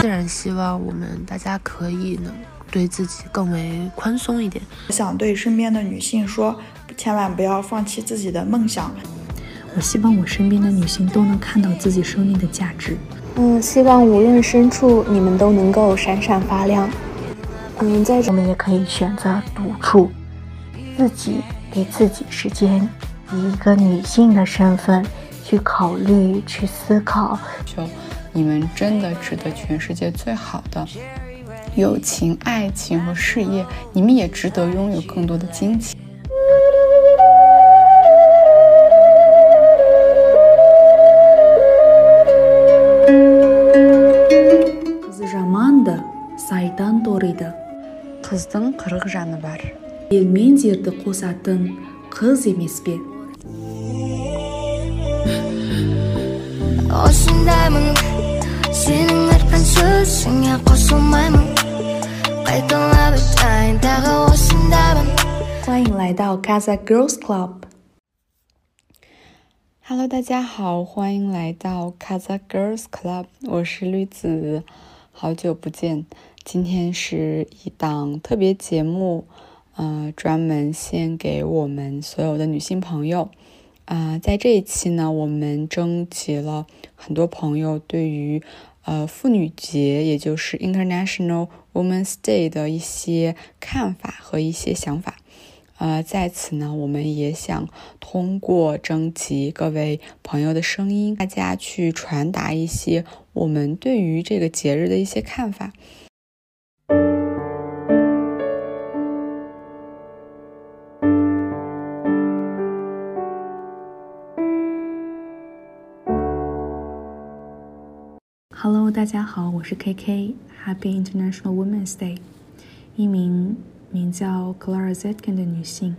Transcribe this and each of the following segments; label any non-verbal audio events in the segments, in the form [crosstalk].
自然希望我们大家可以能对自己更为宽松一点。我想对身边的女性说，千万不要放弃自己的梦想。我希望我身边的女性都能看到自己生命的价值。嗯，希望无论深处，你们都能够闪闪发亮。嗯，在我们也可以选择独处，自己给自己时间，以一个女性的身份去考虑、去思考。就你们真的值得全世界最好的友情、爱情和事业，你们也值得拥有更多的金钱。ел мен жерді қосатын қыз емес пе осындаймын сенің айтқан сөзіңе қосылмаймын қайталап айтайын тағы осындаймын 欢迎来到 Casa Girls Club。Hello，大家好，欢迎来到 Casa Girls Club，我是绿子。好久不见，今天是一档特别节目， 呃，专门献给我们所有的女性朋友。啊，在这一期呢，我们征集了很多朋友对于呃妇女节，也就是 International Women's Day 的一些看法和一些想法。呃，在此呢，我们也想通过征集各位朋友的声音，大家去传达一些我们对于这个节日的一些看法。大家好，我是 KK，Happy International Women's Day，一名。名叫 Clara Zetkin 的女性，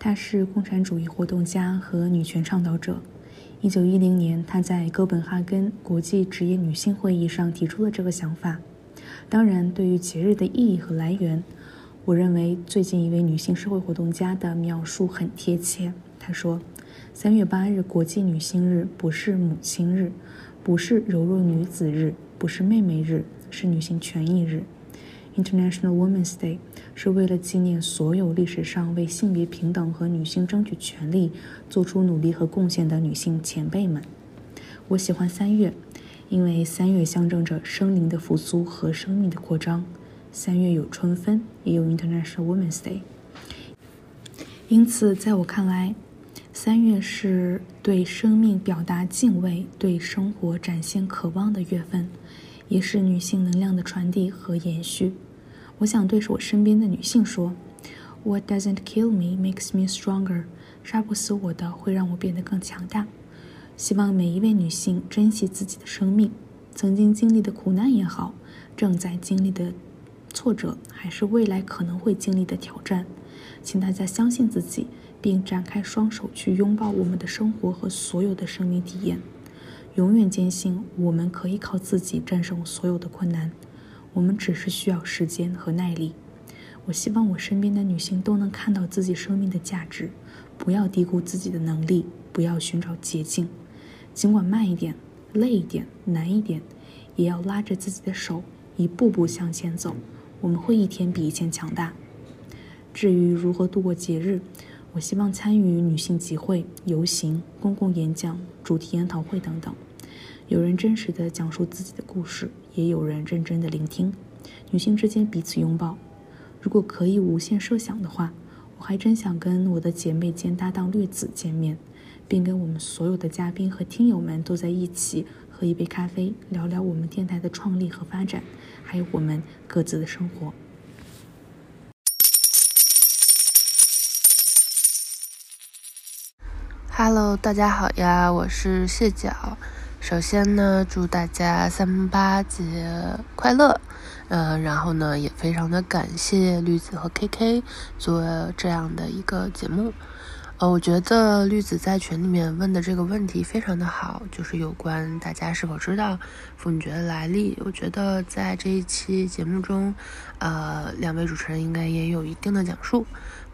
她是共产主义活动家和女权倡导者。一九一零年，她在哥本哈根国际职业女性会议上提出了这个想法。当然，对于节日的意义和来源，我认为最近一位女性社会活动家的描述很贴切。她说：“三月八日国际女性日不是母亲日，不是柔弱女子日，不是妹妹日，是女性权益日。” International Women's Day 是为了纪念所有历史上为性别平等和女性争取权利做出努力和贡献的女性前辈们。我喜欢三月，因为三月象征着生灵的复苏和生命的扩张。三月有春分，也有 International Women's Day。因此，在我看来，三月是对生命表达敬畏、对生活展现渴望的月份。也是女性能量的传递和延续。我想对着我身边的女性说：“What doesn't kill me makes me stronger。杀不死我的会让我变得更强大。”希望每一位女性珍惜自己的生命，曾经经历的苦难也好，正在经历的挫折，还是未来可能会经历的挑战，请大家相信自己，并展开双手去拥抱我们的生活和所有的生命体验。永远坚信我们可以靠自己战胜所有的困难，我们只是需要时间和耐力。我希望我身边的女性都能看到自己生命的价值，不要低估自己的能力，不要寻找捷径。尽管慢一点、累一点、难一点，也要拉着自己的手，一步步向前走。我们会一天比一天强大。至于如何度过节日，我希望参与女性集会、游行、公共演讲、主题研讨会等等。有人真实的讲述自己的故事，也有人认真的聆听。女性之间彼此拥抱。如果可以无限设想的话，我还真想跟我的姐妹兼搭档绿子见面，并跟我们所有的嘉宾和听友们都在一起喝一杯咖啡，聊聊我们电台的创立和发展，还有我们各自的生活。Hello，大家好呀，我是蟹脚。首先呢，祝大家三八节快乐。呃，然后呢，也非常的感谢绿子和 KK 做这样的一个节目。呃，我觉得绿子在群里面问的这个问题非常的好，就是有关大家是否知道妇女节的来历。我觉得在这一期节目中，呃，两位主持人应该也有一定的讲述。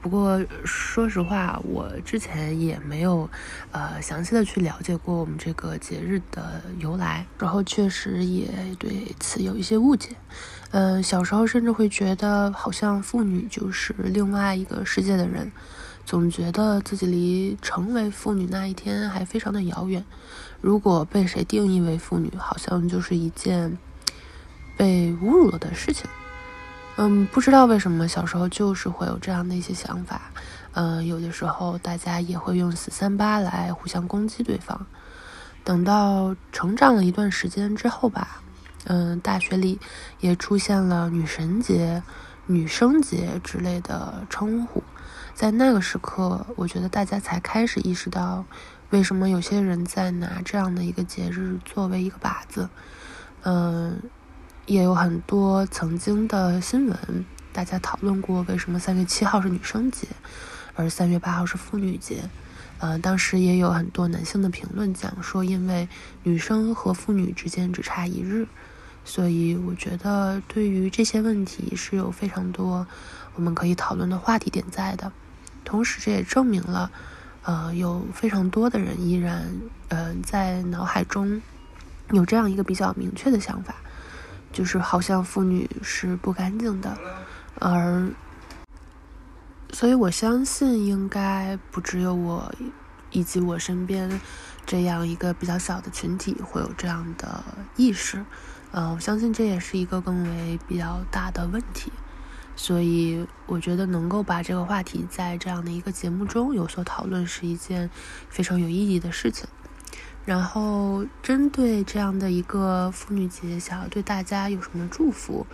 不过说实话，我之前也没有呃详细的去了解过我们这个节日的由来，然后确实也对此有一些误解。嗯，小时候甚至会觉得好像妇女就是另外一个世界的人，总觉得自己离成为妇女那一天还非常的遥远。如果被谁定义为妇女，好像就是一件被侮辱了的事情。嗯，不知道为什么小时候就是会有这样的一些想法。嗯，有的时候大家也会用死三八来互相攻击对方。等到成长了一段时间之后吧，嗯，大学里也出现了女神节、女生节之类的称呼。在那个时刻，我觉得大家才开始意识到，为什么有些人在拿这样的一个节日作为一个靶子。嗯。也有很多曾经的新闻，大家讨论过为什么三月七号是女生节，而三月八号是妇女节。呃，当时也有很多男性的评论讲说，因为女生和妇女之间只差一日，所以我觉得对于这些问题是有非常多我们可以讨论的话题点在的。同时，这也证明了，呃，有非常多的人依然，呃，在脑海中有这样一个比较明确的想法。就是好像妇女是不干净的，而，所以我相信应该不只有我，以及我身边这样一个比较小的群体会有这样的意识，嗯，我相信这也是一个更为比较大的问题，所以我觉得能够把这个话题在这样的一个节目中有所讨论是一件非常有意义的事情。然后，针对这样的一个妇女节，想要对大家有什么祝福？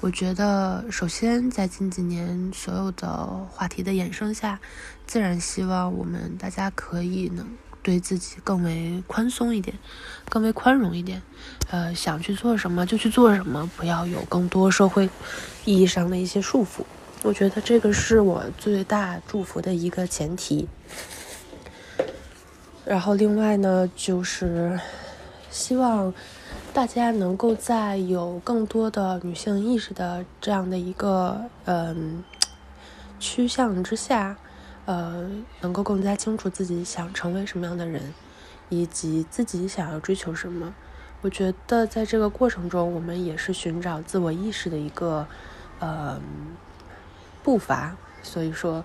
我觉得，首先在近几年所有的话题的衍生下，自然希望我们大家可以能对自己更为宽松一点，更为宽容一点。呃，想去做什么就去做什么，不要有更多社会意义上的一些束缚。我觉得这个是我最大祝福的一个前提。然后，另外呢，就是希望大家能够在有更多的女性意识的这样的一个嗯趋向之下，呃，能够更加清楚自己想成为什么样的人，以及自己想要追求什么。我觉得在这个过程中，我们也是寻找自我意识的一个嗯步伐。所以说。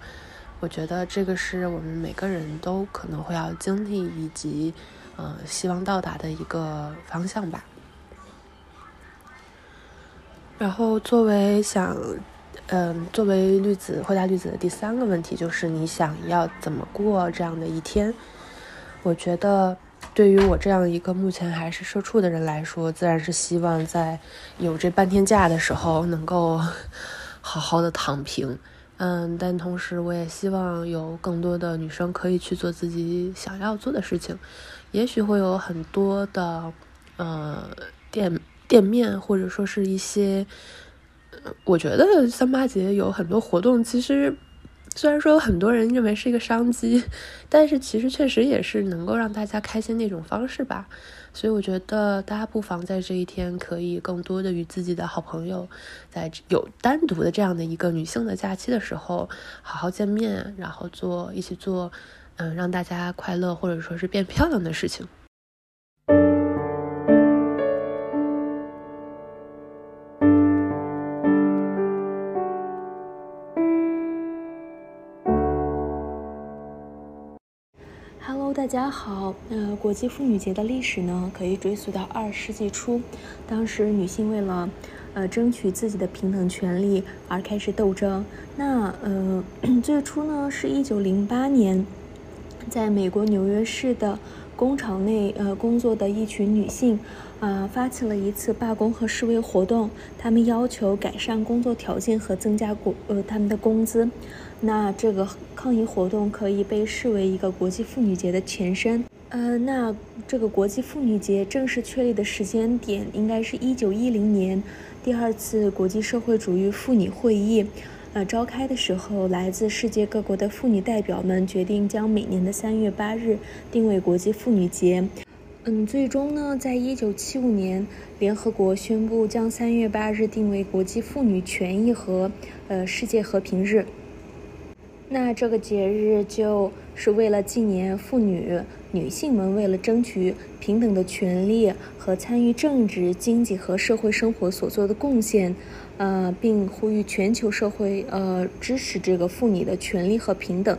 我觉得这个是我们每个人都可能会要经历以及，呃，希望到达的一个方向吧。然后，作为想，嗯，作为绿子回答绿子的第三个问题，就是你想要怎么过这样的一天？我觉得，对于我这样一个目前还是社畜的人来说，自然是希望在有这半天假的时候，能够 [laughs] 好好的躺平。嗯，但同时我也希望有更多的女生可以去做自己想要做的事情，也许会有很多的呃店店面或者说是一些，我觉得三八节有很多活动，其实虽然说很多人认为是一个商机，但是其实确实也是能够让大家开心的一种方式吧。所以我觉得大家不妨在这一天可以更多的与自己的好朋友，在有单独的这样的一个女性的假期的时候，好好见面，然后做一起做，嗯，让大家快乐或者说是变漂亮的事情。大家好，呃，国际妇女节的历史呢，可以追溯到二十世纪初，当时女性为了，呃，争取自己的平等权利而开始斗争。那，呃，[clears throat] 最初呢，是一九零八年，在美国纽约市的工厂内，呃，工作的一群女性，啊，发起了一次罢工和示威活动，她们要求改善工作条件和增加工，呃，他们的工资。那这个抗议活动可以被视为一个国际妇女节的前身。呃，那这个国际妇女节正式确立的时间点应该是一九一零年，第二次国际社会主义妇女会议，呃，召开的时候，来自世界各国的妇女代表们决定将每年的三月八日定为国际妇女节。嗯，最终呢，在一九七五年，联合国宣布将三月八日定为国际妇女权益和呃世界和平日。那这个节日就是为了纪念妇女、女性们为了争取平等的权利和参与政治、经济和社会生活所做的贡献，呃，并呼吁全球社会呃支持这个妇女的权利和平等。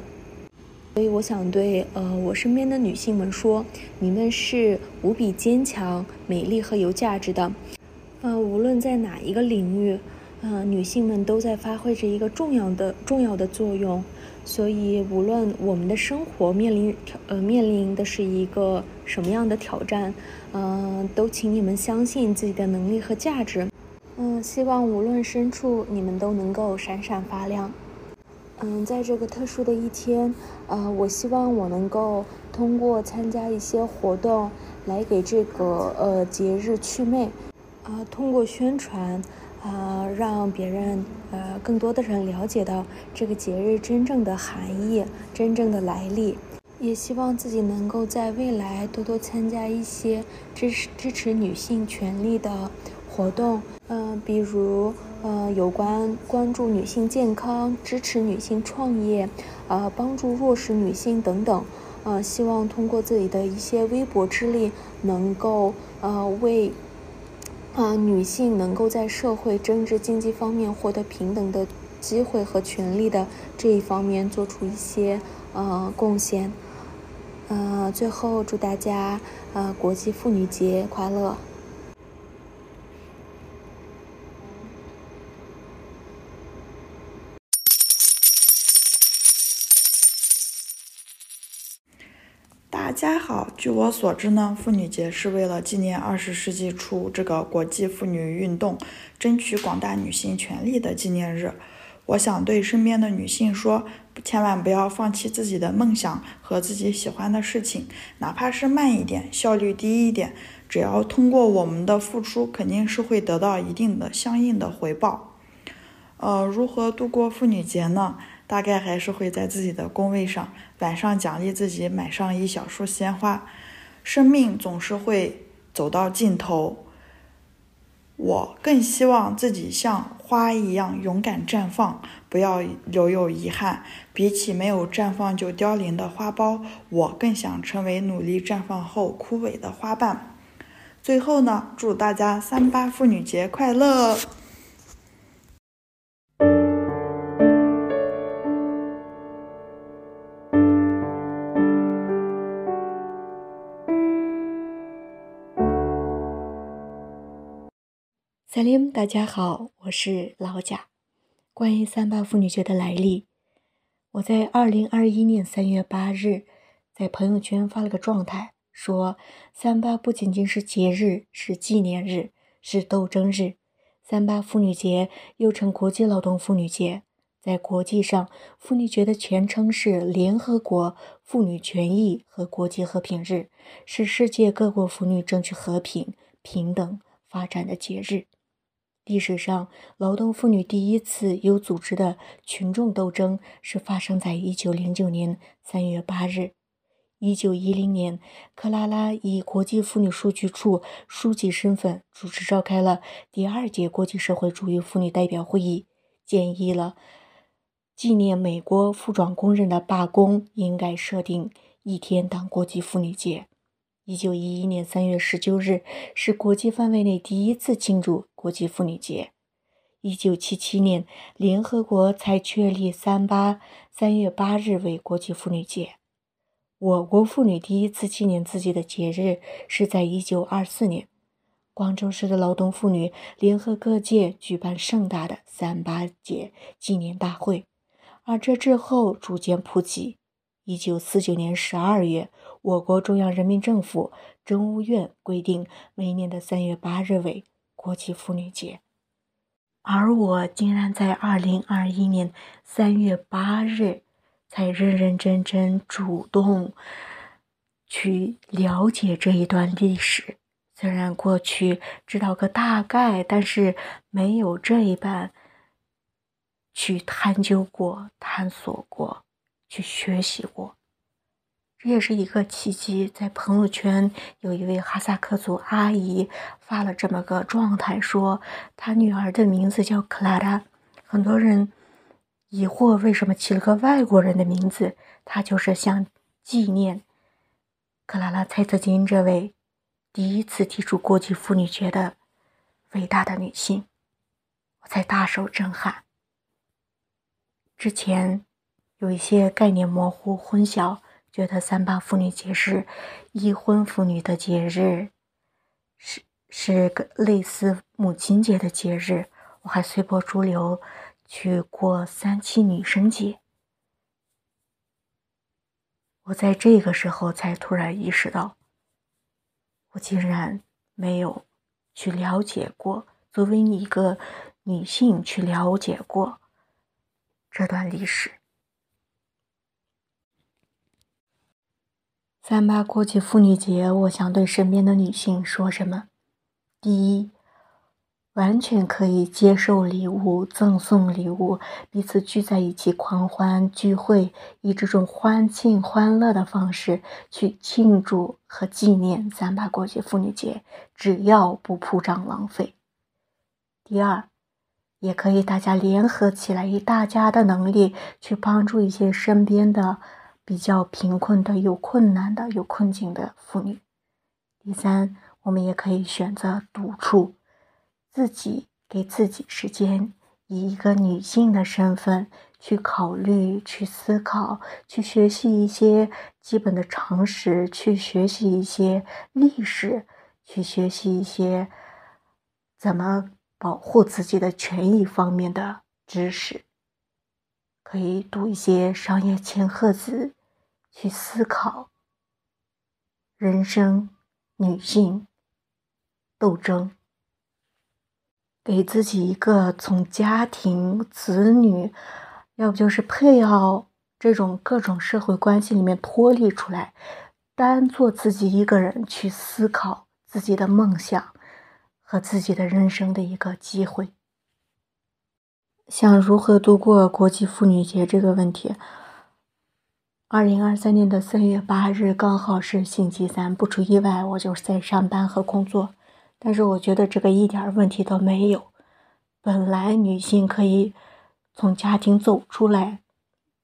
所以，我想对呃我身边的女性们说，你们是无比坚强、美丽和有价值的。呃，无论在哪一个领域，呃，女性们都在发挥着一个重要的、重要的作用。所以，无论我们的生活面临挑呃面临的是一个什么样的挑战，嗯，都请你们相信自己的能力和价值。嗯，希望无论身处，你们都能够闪闪发亮。嗯，在这个特殊的一天，呃，我希望我能够通过参加一些活动，来给这个呃节日祛魅，啊，通过宣传。啊，让别人呃更多的人了解到这个节日真正的含义、真正的来历，也希望自己能够在未来多多参加一些支持支持女性权利的活动，嗯，比如呃有关关注女性健康、支持女性创业、呃帮助弱势女性等等，呃，希望通过自己的一些微薄之力，能够呃为。啊，女性能够在社会、政治、经济方面获得平等的机会和权利的这一方面做出一些呃贡献。呃，最后祝大家呃国际妇女节快乐！大家好，据我所知呢，妇女节是为了纪念二十世纪初这个国际妇女运动，争取广大女性权利的纪念日。我想对身边的女性说，千万不要放弃自己的梦想和自己喜欢的事情，哪怕是慢一点，效率低一点，只要通过我们的付出，肯定是会得到一定的相应的回报。呃，如何度过妇女节呢？大概还是会在自己的工位上，晚上奖励自己买上一小束鲜花。生命总是会走到尽头，我更希望自己像花一样勇敢绽放，不要留有遗憾。比起没有绽放就凋零的花苞，我更想成为努力绽放后枯萎的花瓣。最后呢，祝大家三八妇女节快乐！萨林，大家好，我是老贾。关于三八妇女节的来历，我在二零二一年三月八日在朋友圈发了个状态，说三八不仅仅是节日，是纪念日，是斗争日。三八妇女节又称国际劳动妇女节，在国际上，妇女节的全称是联合国妇女权益和国际和平日，是世界各国妇女争取和平、平等、发展的节日。历史上，劳动妇女第一次有组织的群众斗争是发生在一九零九年三月八日。一九一零年，克拉拉以国际妇女数据处书记身份主持召开了第二届国际社会主义妇女代表会议，建议了纪念美国服装工人的罢工应该设定一天当国际妇女节。一九一一年三月十九日是国际范围内第一次庆祝国际妇女节。一九七七年，联合国才确立三八三月八日为国际妇女节。我国妇女第一次纪念自己的节日是在一九二四年，广州市的劳动妇女联合各界举办盛大的三八节纪念大会，而这之后逐渐普及。一九四九年十二月，我国中央人民政府政务院规定每年的三月八日为国际妇女节，而我竟然在二零二一年三月八日才认认真真主动去了解这一段历史。虽然过去知道个大概，但是没有这一般去探究过、探索过。去学习过，这也是一个契机。在朋友圈，有一位哈萨克族阿姨发了这么个状态，说他女儿的名字叫克拉拉。很多人疑惑为什么起了个外国人的名字，他就是想纪念克拉拉·蔡特金这位第一次提出国际妇女节的伟大的女性，我才大受震撼。之前有一些概念模糊、混淆，觉得三八妇女节是已婚妇女的节日，是个类似母亲节的节日。我还随波逐流去过三七女神节。我在这个时候才突然意识到，我竟然没有去了解过，作为一个女性去了解过。这段历史，三八国际妇女节，我想对身边的女性说什么？第一，完全可以接受礼物、赠送礼物，彼此聚在一起狂欢聚会，以这种欢庆欢乐的方式去庆祝和纪念三八国际妇女节，只要不铺张浪费。第二。也可以，大家联合起来，以大家的能力去帮助一些身边的比较贫困的、有困难的、有困境的妇女。第三，我们也可以选择独处，自己给自己时间，以一个女性的身份去考虑、去思考、去学习一些基本的常识，去学习一些历史，去学习一些怎么。保护自己的权益方面的知识，可以读一些商业千鹤子，去思考人生、女性斗争，给自己一个从家庭、子女，要不就是配偶这种各种社会关系里面脱离出来，单做自己一个人去思考自己的梦想。和自己的人生的一个机会，想如何度过国际妇女节这个问题。二零二三年的三月八日刚好是星期三，不出意外，我就是在上班和工作。但是我觉得这个一点问题都没有。本来女性可以从家庭走出来，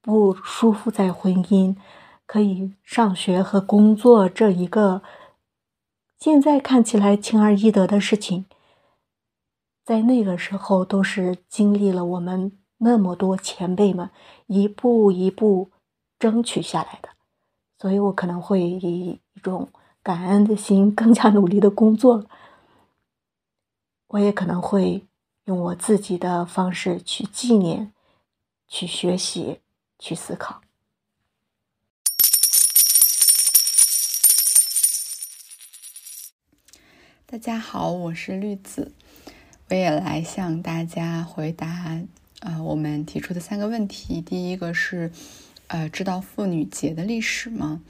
不束缚在婚姻，可以上学和工作这一个。现在看起来轻而易得的事情，在那个时候都是经历了我们那么多前辈们一步一步争取下来的，所以我可能会以一种感恩的心更加努力的工作。我也可能会用我自己的方式去纪念、去学习、去思考。大家好，我是绿子，我也来向大家回答呃我们提出的三个问题。第一个是，呃，知道妇女节的历史吗？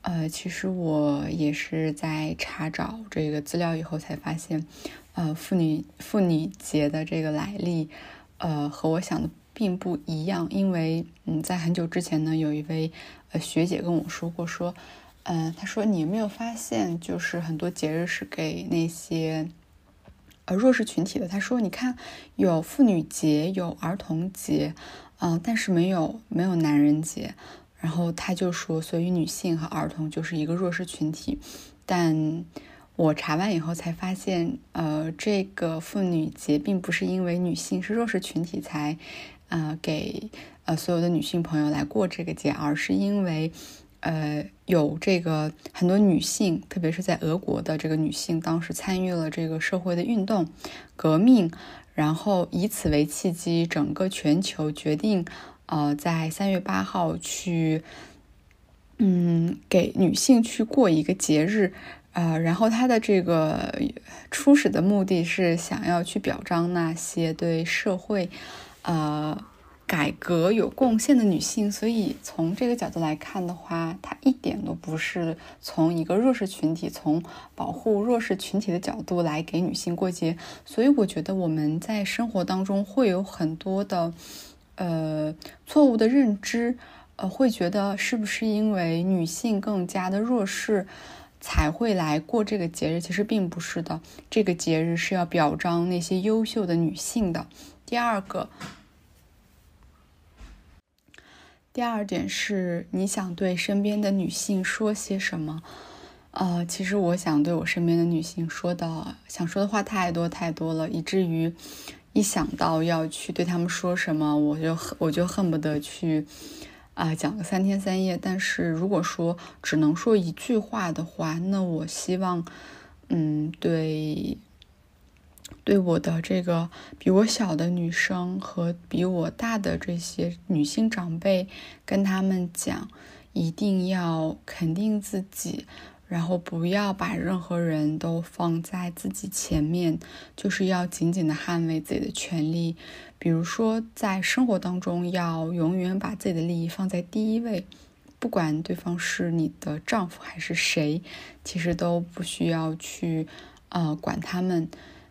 呃，其实我也是在查找这个资料以后才发现，呃，妇女妇女节的这个来历，呃，和我想的并不一样。因为嗯，在很久之前呢，有一位呃学姐跟我说过说。嗯，她说你有没有发现，就是很多节日是给那些呃弱势群体的。他说，你看有妇女节，有儿童节，嗯，但是没有没有男人节。然后他就说，所以女性和儿童就是一个弱势群体。但我查完以后才发现，呃，这个妇女节并不是因为女性是弱势群体才呃给呃所有的女性朋友来过这个节，而是因为。呃，有这个很多女性，特别是在俄国的这个女性，当时参与了这个社会的运动、革命，然后以此为契机，整个全球决定，呃，在三月八号去，嗯，给女性去过一个节日，呃，然后它的这个初始的目的是想要去表彰那些对社会，呃。改革有贡献的女性，所以从这个角度来看的话，它一点都不是从一个弱势群体、从保护弱势群体的角度来给女性过节。所以我觉得我们在生活当中会有很多的呃错误的认知，呃，会觉得是不是因为女性更加的弱势才会来过这个节日？其实并不是的，这个节日是要表彰那些优秀的女性的。第二个。第二点是你想对身边的女性说些什么？呃，其实我想对我身边的女性说的，想说的话太多太多了，以至于一想到要去对她们说什么，我就我就恨不得去啊讲个三天三夜。但是如果说只能说一句话的话，那我希望，嗯，对，对我的这个比我小的女生和比我大的这些女性长辈，跟他们讲，一定要肯定自己。然后不要把任何人都放在自己前面，就是要紧紧的捍卫自己的权利。比如说，在生活当中，要永远把自己的利益放在第一位，不管对方是你的丈夫还是谁，其实都不需要去呃管他们。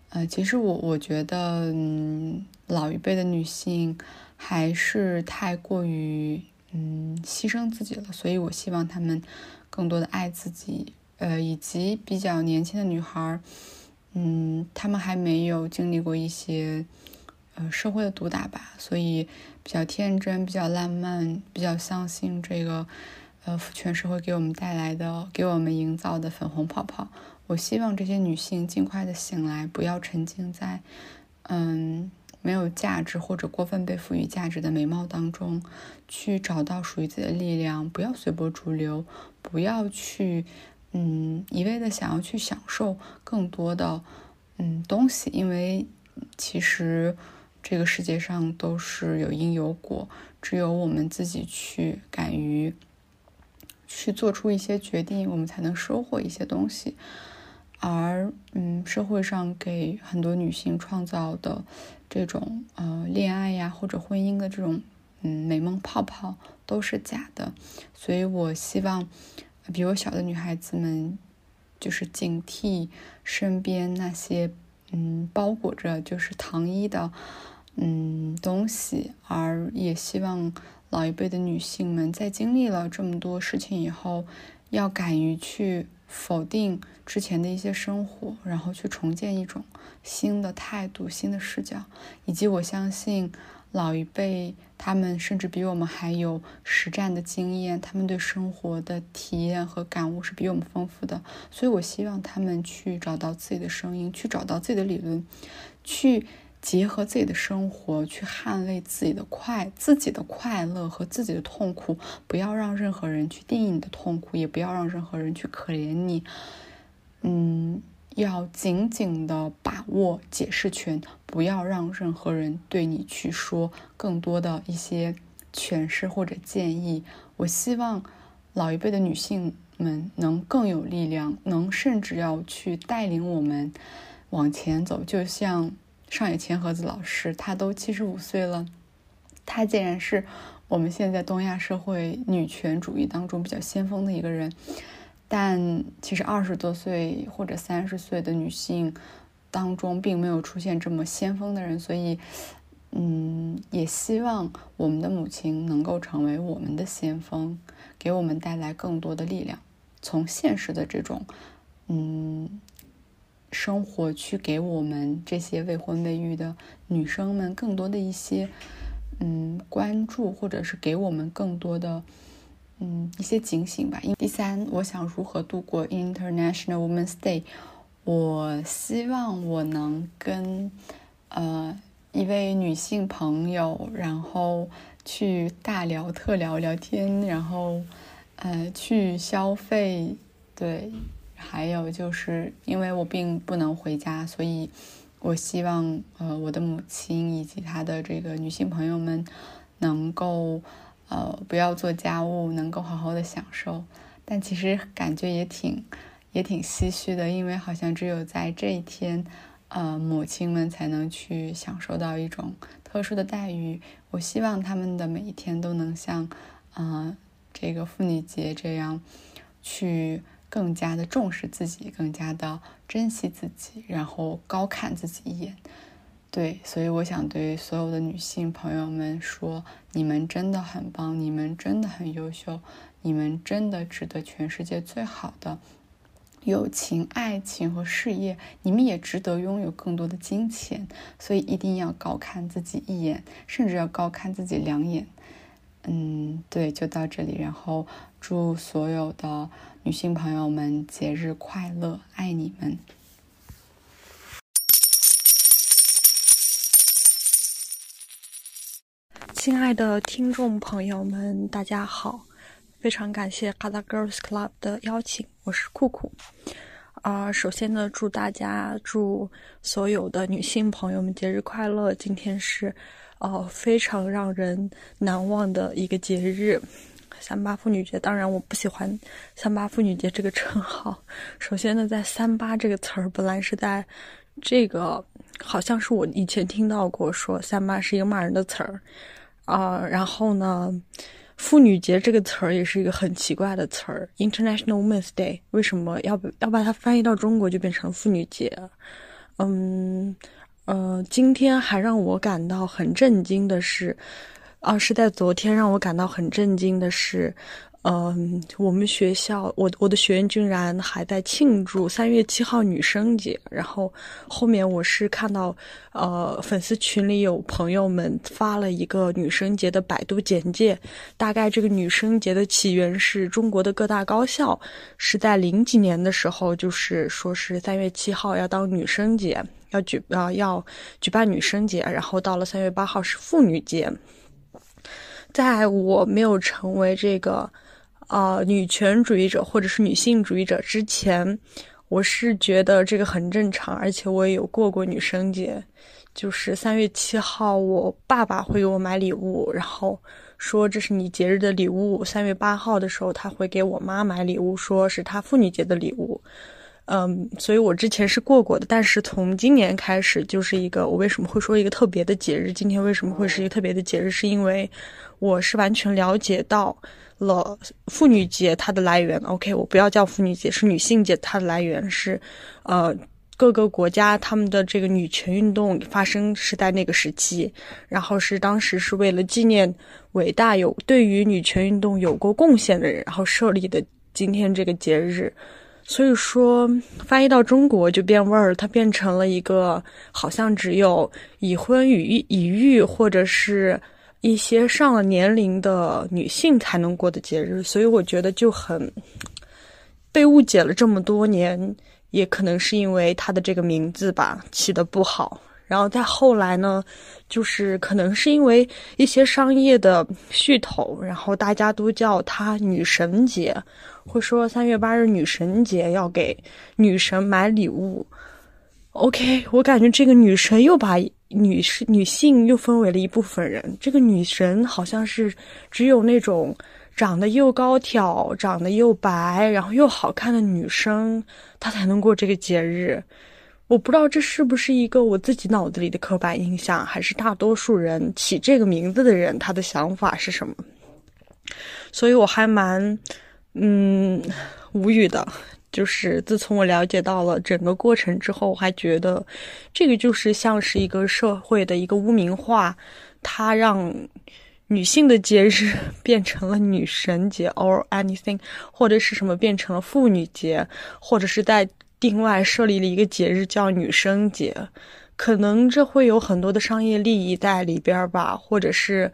呃，其实我我觉得，嗯，老一辈的女性还是太过于嗯牺牲自己了，所以我希望他们。更多的爱自己，呃，以及比较年轻的女孩儿，嗯，她们还没有经历过一些，呃，社会的毒打吧，所以比较天真，比较浪漫，比较相信这个，呃，父权社会给我们带来的，给我们营造的粉红泡泡。我希望这些女性尽快的醒来，不要沉浸在，嗯。没有价值或者过分被赋予价值的美貌当中，去找到属于自己的力量，不要随波逐流，不要去，嗯，一味的想要去享受更多的，嗯，东西，因为其实这个世界上都是有因有果，只有我们自己去敢于去做出一些决定，我们才能收获一些东西。而，嗯，社会上给很多女性创造的这种呃恋爱呀或者婚姻的这种嗯美梦泡泡都是假的，所以我希望比我小的女孩子们就是警惕身边那些嗯包裹着就是糖衣的嗯东西，而也希望老一辈的女性们在经历了这么多事情以后，要敢于去。否定之前的一些生活，然后去重建一种新的态度、新的视角，以及我相信老一辈他们甚至比我们还有实战的经验，他们对生活的体验和感悟是比我们丰富的，所以我希望他们去找到自己的声音，去找到自己的理论，去。结合自己的生活去捍卫自己的快、自己的快乐和自己的痛苦，不要让任何人去定义你的痛苦，也不要让任何人去可怜你。嗯，要紧紧的把握解释权，不要让任何人对你去说更多的一些诠释或者建议。我希望老一辈的女性们能更有力量，能甚至要去带领我们往前走，就像。上野千鹤子老师，她都七十五岁了，她竟然是我们现在东亚社会女权主义当中比较先锋的一个人。但其实二十多岁或者三十岁的女性当中，并没有出现这么先锋的人。所以，嗯，也希望我们的母亲能够成为我们的先锋，给我们带来更多的力量。从现实的这种，嗯。生活去给我们这些未婚未育的女生们更多的一些嗯关注，或者是给我们更多的嗯一些警醒吧。因第三，我想如何度过 International Women's Day？我希望我能跟呃一位女性朋友，然后去大聊特聊聊天，然后呃去消费，对。还有就是因为我并不能回家，所以我希望呃我的母亲以及她的这个女性朋友们能够呃不要做家务，能够好好的享受。但其实感觉也挺也挺唏嘘的，因为好像只有在这一天，呃母亲们才能去享受到一种特殊的待遇。我希望他们的每一天都能像呃这个妇女节这样去。更加的重视自己，更加的珍惜自己，然后高看自己一眼。对，所以我想对所有的女性朋友们说：你们真的很棒，你们真的很优秀，你们真的值得全世界最好的友情、爱情和事业。你们也值得拥有更多的金钱，所以一定要高看自己一眼，甚至要高看自己两眼。嗯，对，就到这里。然后祝所有的女性朋友们节日快乐，爱你们！亲爱的听众朋友们，大家好！非常感谢 Kata Girls Club 的邀请，我是酷酷。啊，首先呢，祝大家祝所有的女性朋友们节日快乐！今天是，呃，非常让人难忘的一个节日——三八妇女节。当然，我不喜欢“三八妇女节”这个称号。首先呢，在“三八”这个词儿，本来是在这个，好像是我以前听到过说“三八”是一个骂人的词儿。啊，然后呢？妇女节这个词儿也是一个很奇怪的词儿，International Women's Day，为什么要要把它翻译到中国就变成妇女节？嗯，呃，今天还让我感到很震惊的是，啊，是在昨天让我感到很震惊的是。嗯，我们学校，我我的学院居然还在庆祝三月七号女生节。然后后面我是看到，呃，粉丝群里有朋友们发了一个女生节的百度简介。大概这个女生节的起源是中国的各大高校是在零几年的时候，就是说是三月七号要当女生节，要举啊要举办女生节。然后到了三月八号是妇女节。在我没有成为这个。啊，女权主义者或者是女性主义者之前，我是觉得这个很正常，而且我也有过过女生节，就是三月七号，我爸爸会给我买礼物，然后说这是你节日的礼物。三月八号的时候，他会给我妈买礼物，说是他妇女节的礼物。嗯，所以我之前是过过的，但是从今年开始，就是一个我为什么会说一个特别的节日？今天为什么会是一个特别的节日？是因为我是完全了解到。了妇女节它的来源，OK，我不要叫妇女节，是女性节。它的来源是，呃，各个国家他们的这个女权运动发生是在那个时期，然后是当时是为了纪念伟大有对于女权运动有过贡献的人，然后设立的今天这个节日。所以说翻译到中国就变味儿，它变成了一个好像只有已婚与已育或者是。一些上了年龄的女性才能过的节日，所以我觉得就很被误解了这么多年，也可能是因为它的这个名字吧起的不好。然后再后来呢，就是可能是因为一些商业的噱头，然后大家都叫它女神节，会说三月八日女神节要给女神买礼物。OK，我感觉这个女神又把。女士、女性又分为了一部分人。这个女神好像是只有那种长得又高挑、长得又白，然后又好看的女生，她才能过这个节日。我不知道这是不是一个我自己脑子里的刻板印象，还是大多数人起这个名字的人他的想法是什么？所以我还蛮嗯无语的。就是自从我了解到了整个过程之后，我还觉得这个就是像是一个社会的一个污名化，它让女性的节日 [laughs] 变成了女神节，or anything，或者是什么变成了妇女节，或者是在另外设立了一个节日叫女生节，可能这会有很多的商业利益在里边吧，或者是。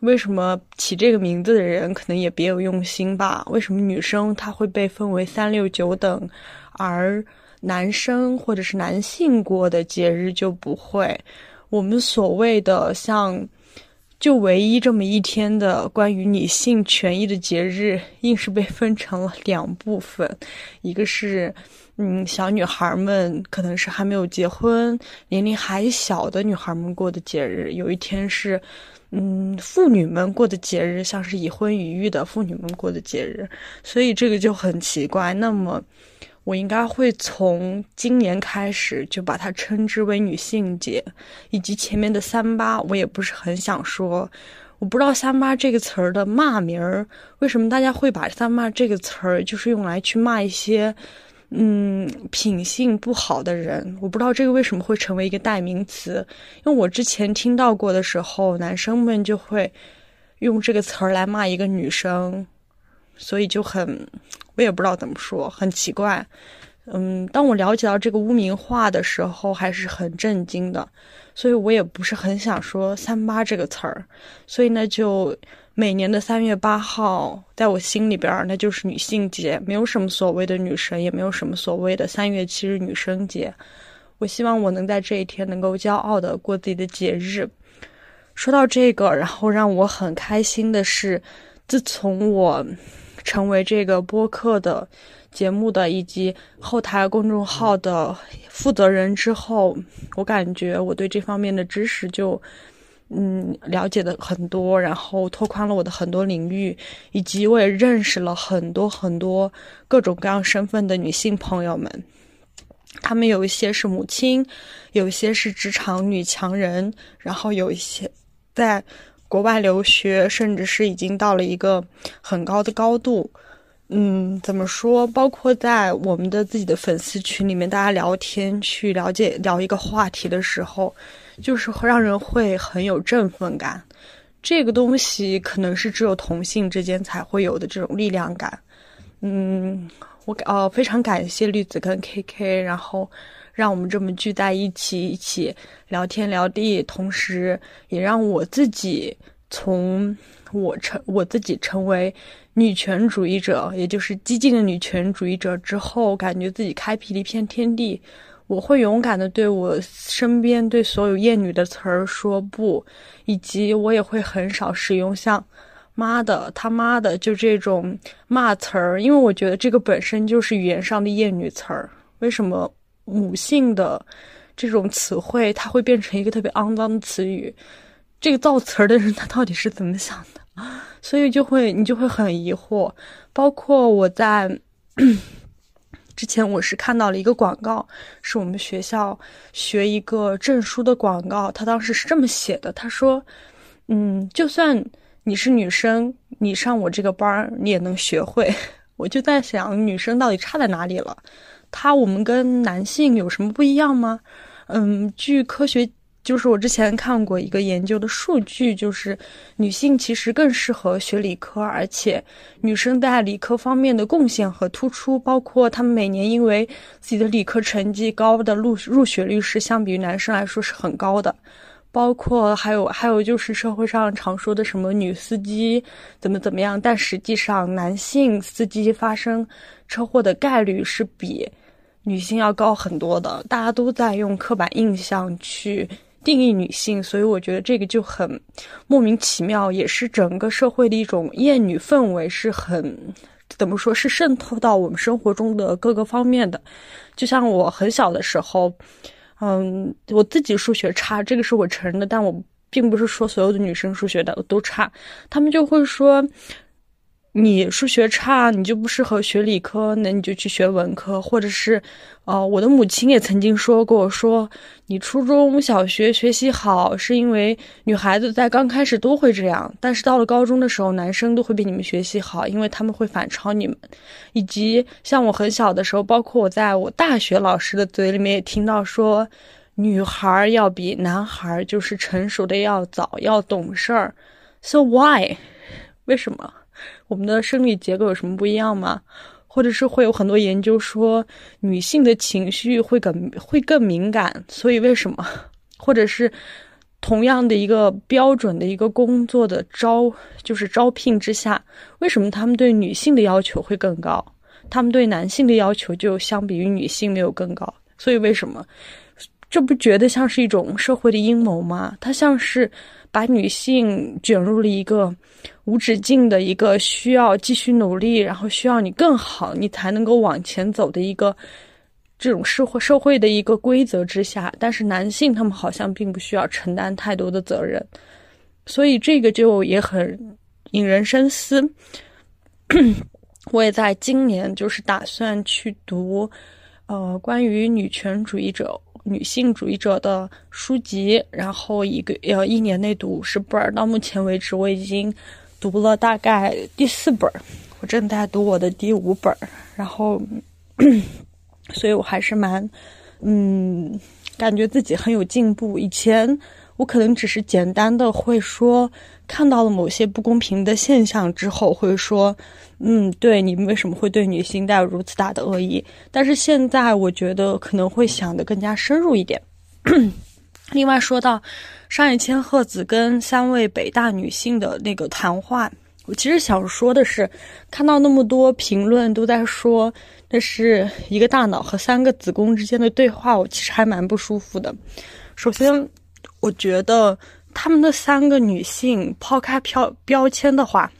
为什么起这个名字的人可能也别有用心吧？为什么女生她会被分为三六九等，而男生或者是男性过的节日就不会？我们所谓的像，就唯一这么一天的关于女性权益的节日，[laughs] 硬是被分成了两部分，一个是，嗯，小女孩们可能是还没有结婚、年龄还小的女孩们过的节日，有一天是。嗯，妇女们过的节日，像是已婚已育的妇女们过的节日，所以这个就很奇怪。那么，我应该会从今年开始就把它称之为女性节，以及前面的三八，我也不是很想说。我不知道“三八”这个词儿的骂名儿，为什么大家会把“三八”这个词儿就是用来去骂一些。嗯，品性不好的人，我不知道这个为什么会成为一个代名词。因为我之前听到过的时候，男生们就会用这个词儿来骂一个女生，所以就很，我也不知道怎么说，很奇怪。嗯，当我了解到这个污名化的时候，还是很震惊的，所以我也不是很想说“三八”这个词儿，所以呢，就每年的三月八号，在我心里边儿，那就是女性节，没有什么所谓的女神，也没有什么所谓的三月七日女生节。我希望我能在这一天能够骄傲的过自己的节日。说到这个，然后让我很开心的是，自从我成为这个播客的。节目的以及后台公众号的负责人之后，我感觉我对这方面的知识就嗯了解的很多，然后拓宽了我的很多领域，以及我也认识了很多很多各种各样身份的女性朋友们。她们有一些是母亲，有一些是职场女强人，然后有一些在国外留学，甚至是已经到了一个很高的高度。嗯，怎么说？包括在我们的自己的粉丝群里面，大家聊天去了解聊一个话题的时候，就是让人会很有振奋感。这个东西可能是只有同性之间才会有的这种力量感。嗯，我呃非常感谢绿子跟 KK，然后让我们这么聚在一起，一起聊天聊地，同时也让我自己从我成我自己成为。女权主义者，也就是激进的女权主义者之后，感觉自己开辟了一片天地。我会勇敢的对我身边对所有厌女的词儿说不，以及我也会很少使用像“妈的”“他妈的”就这种骂词儿，因为我觉得这个本身就是语言上的厌女词儿。为什么母性的这种词汇它会变成一个特别肮脏的词语？这个造词儿的人他到底是怎么想的？[laughs] 所以就会你就会很疑惑，包括我在之前我是看到了一个广告，是我们学校学一个证书的广告，他当时是这么写的，他说：“嗯，就算你是女生，你上我这个班儿，你也能学会。[laughs] ”我就在想，女生到底差在哪里了？他我们跟男性有什么不一样吗？嗯，据科学。就是我之前看过一个研究的数据，就是女性其实更适合学理科，而且女生在理科方面的贡献和突出，包括她们每年因为自己的理科成绩高的入入学率是相比于男生来说是很高的，包括还有还有就是社会上常说的什么女司机怎么怎么样，但实际上男性司机发生车祸的概率是比女性要高很多的，大家都在用刻板印象去。定义女性，所以我觉得这个就很莫名其妙，也是整个社会的一种厌女氛围，是很怎么说是渗透到我们生活中的各个方面的。就像我很小的时候，嗯，我自己数学差，这个是我承认的，但我并不是说所有的女生数学的都差，他们就会说。你数学差，你就不适合学理科，那你就去学文科，或者是，呃，我的母亲也曾经说过，说你初中小学学习好，是因为女孩子在刚开始都会这样，但是到了高中的时候，男生都会比你们学习好，因为他们会反超你们。以及像我很小的时候，包括我在我大学老师的嘴里面也听到说，女孩要比男孩就是成熟的要早，要懂事儿。So why？为什么？我们的生理结构有什么不一样吗？或者是会有很多研究说女性的情绪会更会更敏感，所以为什么？或者是同样的一个标准的一个工作的招就是招聘之下，为什么他们对女性的要求会更高？他们对男性的要求就相比于女性没有更高？所以为什么？这不觉得像是一种社会的阴谋吗？它像是。把女性卷入了一个无止境的一个需要继续努力，然后需要你更好，你才能够往前走的一个这种社会社会的一个规则之下。但是男性他们好像并不需要承担太多的责任，所以这个就也很引人深思。[clears throat] 我也在今年就是打算去读，呃，关于女权主义者。女性主义者的书籍，然后一个呃一年内读五十本，到目前为止我已经读了大概第四本，我正在读我的第五本，然后，[clears throat] 所以我还是蛮，嗯，感觉自己很有进步。以前我可能只是简单的会说，看到了某些不公平的现象之后，会说，嗯，对你们为什么会对女性带有如此大的恶意？但是现在我觉得可能会想的更加深入一点。[coughs] 另外说到上野千鹤子跟三位北大女性的那个谈话，我其实想说的是，看到那么多评论都在说那是一个大脑和三个子宫之间的对话，我其实还蛮不舒服的。首先，我觉得他们的三个女性抛开标标签的话，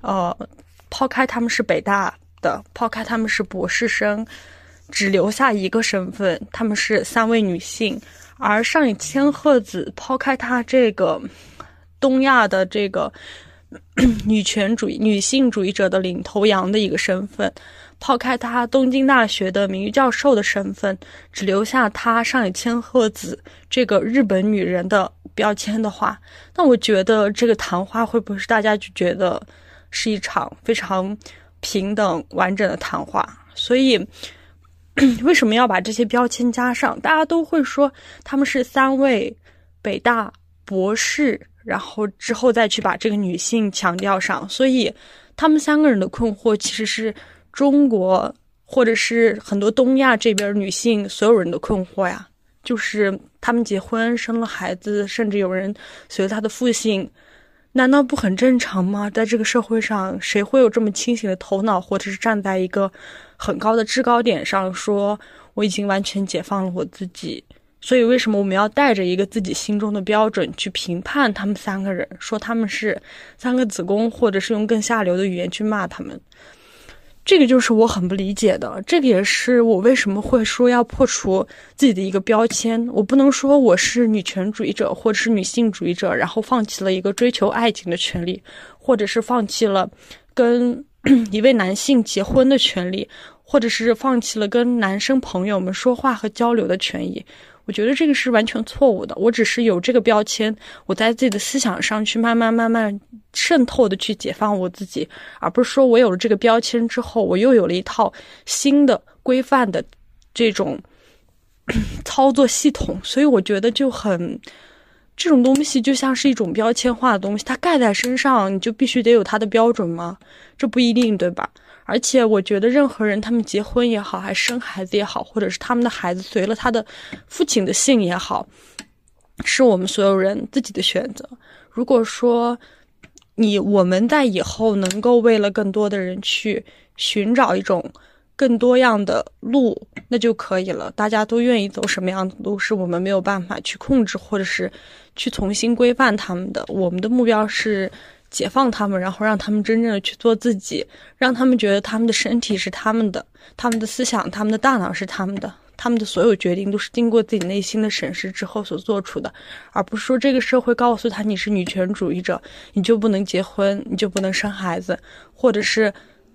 呃，抛开他们是北大的，抛开他们是博士生，只留下一个身份，他们是三位女性。而上野千鹤子抛开她这个东亚的这个 [clears throat] 女权主义、女性主义者的领头羊的一个身份，抛开他东京大学的名誉教授的身份，只留下他上野千鹤子这个日本女人的标签的话，那我觉得这个谈话会不会是大家就觉得是一场非常平等完整的谈话？所以。[clears throat] 为什么要把这些标签加上？大家都会说他们是三位北大博士，然后之后再去把这个女性强调上。所以他们三个人的困惑，其实是中国或者是很多东亚这边女性所有人的困惑呀。就是他们结婚生了孩子，甚至有人随他的父姓，难道不很正常吗？在这个社会上，谁会有这么清醒的头脑，或者是站在一个？很高的制高点上说，我已经完全解放了我自己。所以，为什么我们要带着一个自己心中的标准去评判他们三个人，说他们是三个子宫，或者是用更下流的语言去骂他们？这个就是我很不理解的。这个也是我为什么会说要破除自己的一个标签。我不能说我是女权主义者或者是女性主义者，然后放弃了一个追求爱情的权利，或者是放弃了跟。[clears throat] 一位男性结婚的权利，或者是放弃了跟男生朋友们说话和交流的权益，我觉得这个是完全错误的。我只是有这个标签，我在自己的思想上去慢慢慢慢渗透的去解放我自己，而不是说我有了这个标签之后，我又有了一套新的规范的这种 [coughs] 操作系统。所以我觉得就很。这种东西就像是一种标签化的东西，它盖在身上，你就必须得有它的标准吗？这不一定，对吧？而且我觉得任何人，他们结婚也好，还生孩子也好，或者是他们的孩子随了他的父亲的姓也好，是我们所有人自己的选择。如果说你我们在以后能够为了更多的人去寻找一种。更多样的路，那就可以了。大家都愿意走什么样的路，是我们没有办法去控制，或者是去重新规范他们的。我们的目标是解放他们，然后让他们真正的去做自己，让他们觉得他们的身体是他们的，他们的思想、他们的大脑是他们的，他们的所有决定都是经过自己内心的审视之后所做出的，而不是说这个社会告诉他你是女权主义者，你就不能结婚，你就不能生孩子，或者是。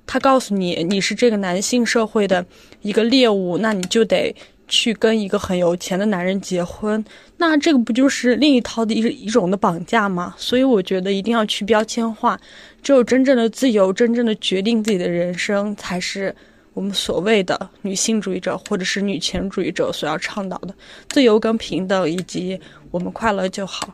他告诉你，你是这个男性社会的一个猎物，那你就得去跟一个很有钱的男人结婚，那这个不就是另一套的一一种的绑架吗？所以我觉得一定要去标签化，只有真正的自由，真正的决定自己的人生，才是我们所谓的女性主义者或者是女权主义者所要倡导的自由跟平等，以及我们快乐就好。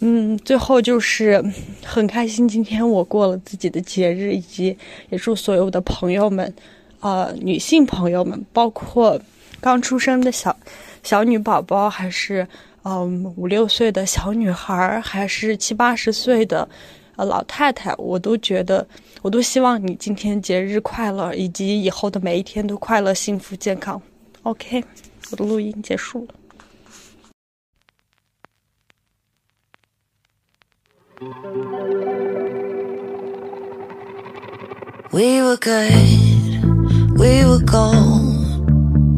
嗯，最后就是很开心，今天我过了自己的节日，以及也祝所有的朋友们，呃，女性朋友们，包括刚出生的小小女宝宝，还是嗯五六岁的小女孩，还是七八十岁的呃老太太，我都觉得，我都希望你今天节日快乐，以及以后的每一天都快乐、幸福、健康。OK，我的录音结束了。We were good, we were gold,